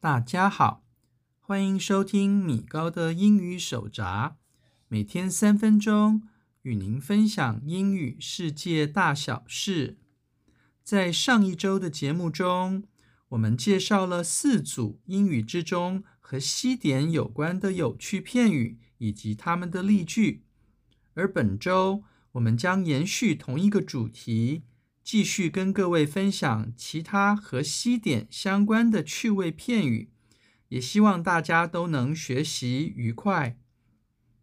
大家好，欢迎收听米高的英语手札，每天三分钟与您分享英语世界大小事。在上一周的节目中，我们介绍了四组英语之中和西点有关的有趣片语以及它们的例句，而本周我们将延续同一个主题。继续跟各位分享其他和西点相关的趣味片语，也希望大家都能学习愉快。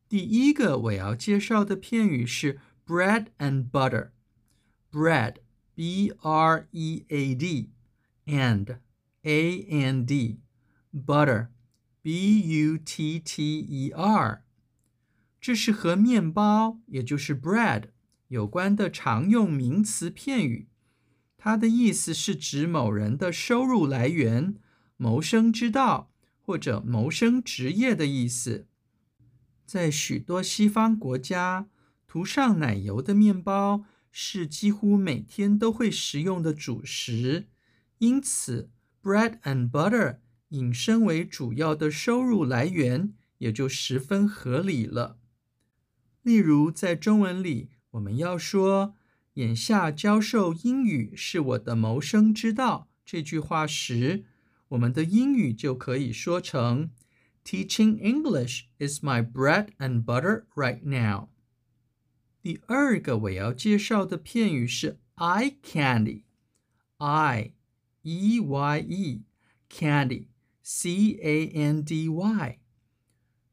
第一个我要介绍的片语是 bread and butter。bread，b-r-e-a-d，and，a-n-d，butter，b-u-t-t-e-r，这是和面包，也就是 bread。有关的常用名词片语，它的意思是指某人的收入来源、谋生之道或者谋生职业的意思。在许多西方国家，涂上奶油的面包是几乎每天都会食用的主食，因此 bread and butter 引申为主要的收入来源，也就十分合理了。例如，在中文里。我们要说“眼下教授英语是我的谋生之道”这句话时，我们的英语就可以说成 “Teaching English is my bread and butter right now”。第二个我要介绍的片语是 “eye candy”，I E Y E candy C A N D Y，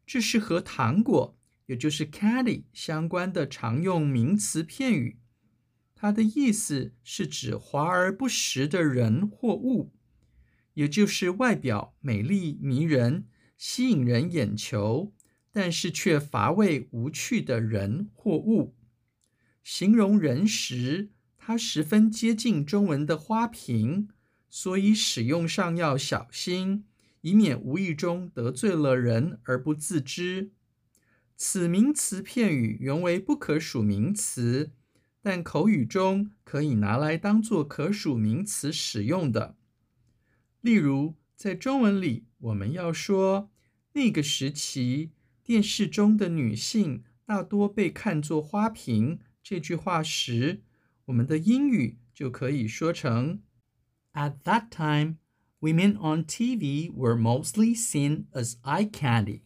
这是和糖果。也就是 candy 相关的常用名词片语，它的意思是指华而不实的人或物，也就是外表美丽迷人、吸引人眼球，但是却乏味无趣的人或物。形容人时，它十分接近中文的花瓶，所以使用上要小心，以免无意中得罪了人而不自知。此名词片语原为不可数名词，但口语中可以拿来当做可数名词使用的。例如，在中文里，我们要说那个时期电视中的女性大多被看作花瓶这句话时，我们的英语就可以说成：At that time, women on TV were mostly seen as eye candy.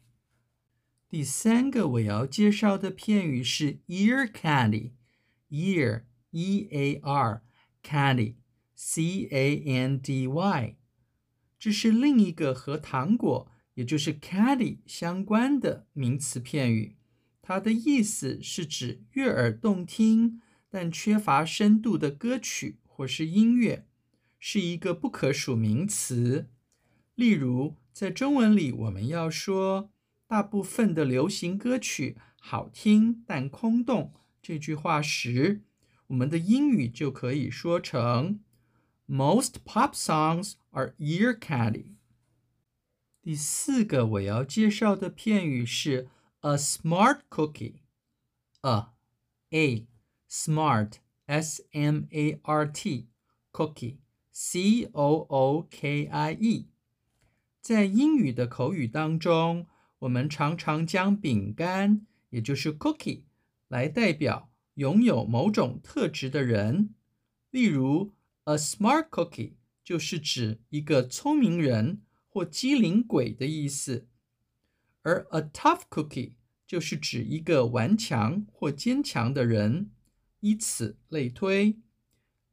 第三个我要介绍的片语是 ear candy，ear e a r candy c a n d y，这是另一个和糖果，也就是 candy 相关的名词片语。它的意思是指悦耳动听但缺乏深度的歌曲或是音乐，是一个不可数名词。例如，在中文里，我们要说。大部分的流行歌曲好听但空洞，这句话时，我们的英语就可以说成 Most pop songs are ear candy。第四个我要介绍的片语是 a smart cookie，a a smart s m a r t cookie c o o k i e，在英语的口语当中。我们常常将饼干，也就是 cookie，来代表拥有某种特质的人。例如，a smart cookie 就是指一个聪明人或机灵鬼的意思，而 a tough cookie 就是指一个顽强或坚强的人。以此类推。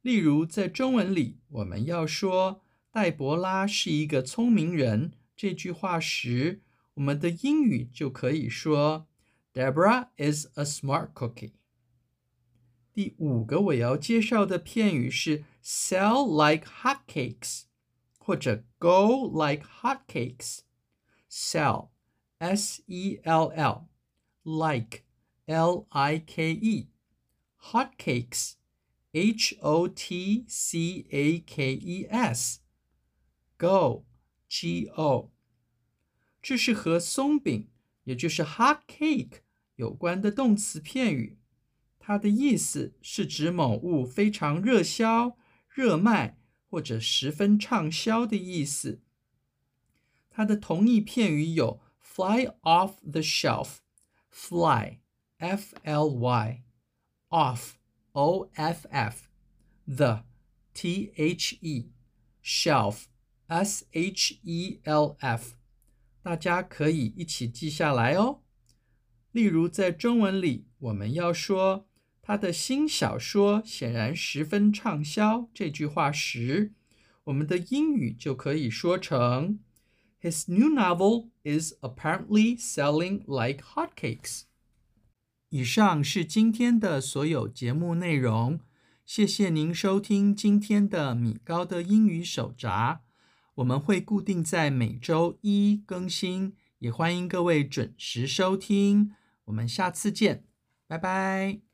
例如，在中文里，我们要说黛博拉是一个聪明人这句话时，我们的英语就可以说，Deborah is a smart cookie。第五个我要介绍的片语是 sell like hotcakes，或者 go like hotcakes。sell，s-e-l-l，like，l-i-k-e，hotcakes，h-o-t-c-a-k-e-s。go，g-o。 这是和松饼，也就是 hot cake 有关的动词片语，它的意思是指某物非常热销，热卖或者十分畅销的意思。它的同义片语有 fly off the shelf，fly，f-l-y，off，o-f-f，the t-h-e，shelf，s-h-e-l-f，大家可以一起记下来哦。例如，在中文里，我们要说他的新小说显然十分畅销这句话时，我们的英语就可以说成。His new novel is apparently selling like hotcakes. 以上是今天的所有节目内容，谢谢您收听今天的米高的英语手札。我们会固定在每周一更新，也欢迎各位准时收听。我们下次见，拜拜。